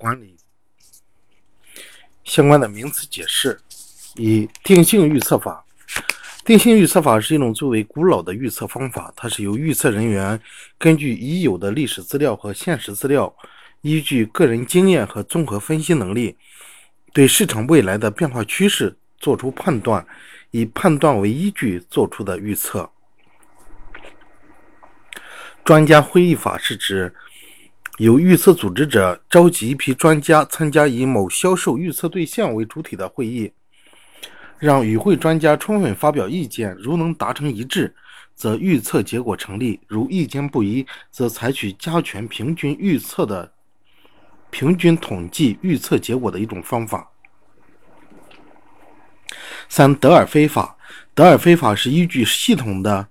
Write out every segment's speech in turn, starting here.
管理相关的名词解释。一、定性预测法。定性预测法是一种最为古老的预测方法，它是由预测人员根据已有的历史资料和现实资料，依据个人经验和综合分析能力，对市场未来的变化趋势做出判断，以判断为依据做出的预测。专家会议法是指由预测组织者召集一批专家参加以某销售预测对象为主体的会议。让与会专家充分发表意见，如能达成一致，则预测结果成立；如意见不一，则采取加权平均预测的平均统计预测结果的一种方法。三、德尔菲法。德尔菲法是依据系统的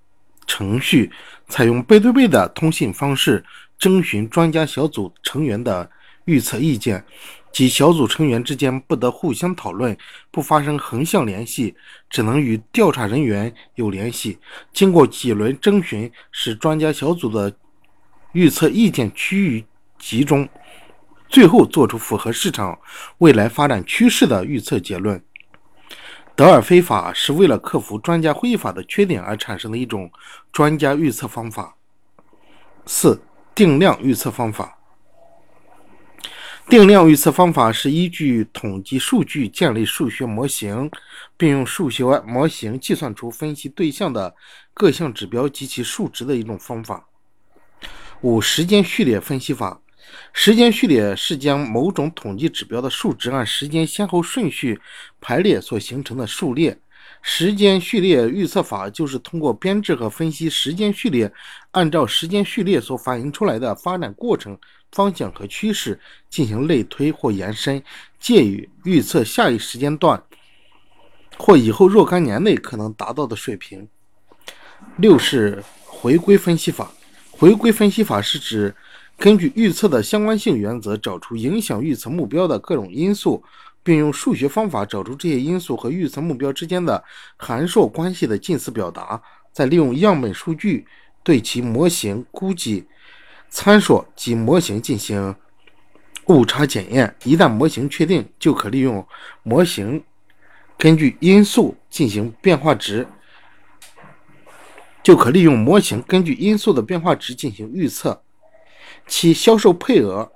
程序，采用背对背的通信方式，征询专家小组成员的预测意见。即小组成员之间不得互相讨论，不发生横向联系，只能与调查人员有联系。经过几轮征询，使专家小组的预测意见趋于集中，最后做出符合市场未来发展趋势的预测结论。德尔菲法是为了克服专家会议法的缺点而产生的一种专家预测方法。四、定量预测方法。定量预测方法是依据统计数据建立数学模型，并用数学模型计算出分析对象的各项指标及其数值的一种方法。五、时间序列分析法。时间序列是将某种统计指标的数值按时间先后顺序排列所形成的数列。时间序列预测法就是通过编制和分析时间序列，按照时间序列所反映出来的发展过程。方向和趋势进行类推或延伸，借以预测下一时间段或以后若干年内可能达到的水平。六是回归分析法。回归分析法是指根据预测的相关性原则，找出影响预测目标的各种因素，并用数学方法找出这些因素和预测目标之间的函数关系的近似表达，再利用样本数据对其模型估计。参数及模型进行误差检验，一旦模型确定，就可利用模型根据因素进行变化值，就可利用模型根据因素的变化值进行预测。其、销售配额。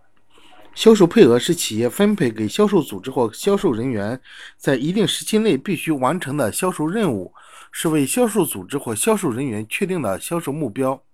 销售配额是企业分配给销售组织或销售人员在一定时期内必须完成的销售任务，是为销售组织或销售人员确定的销售目标。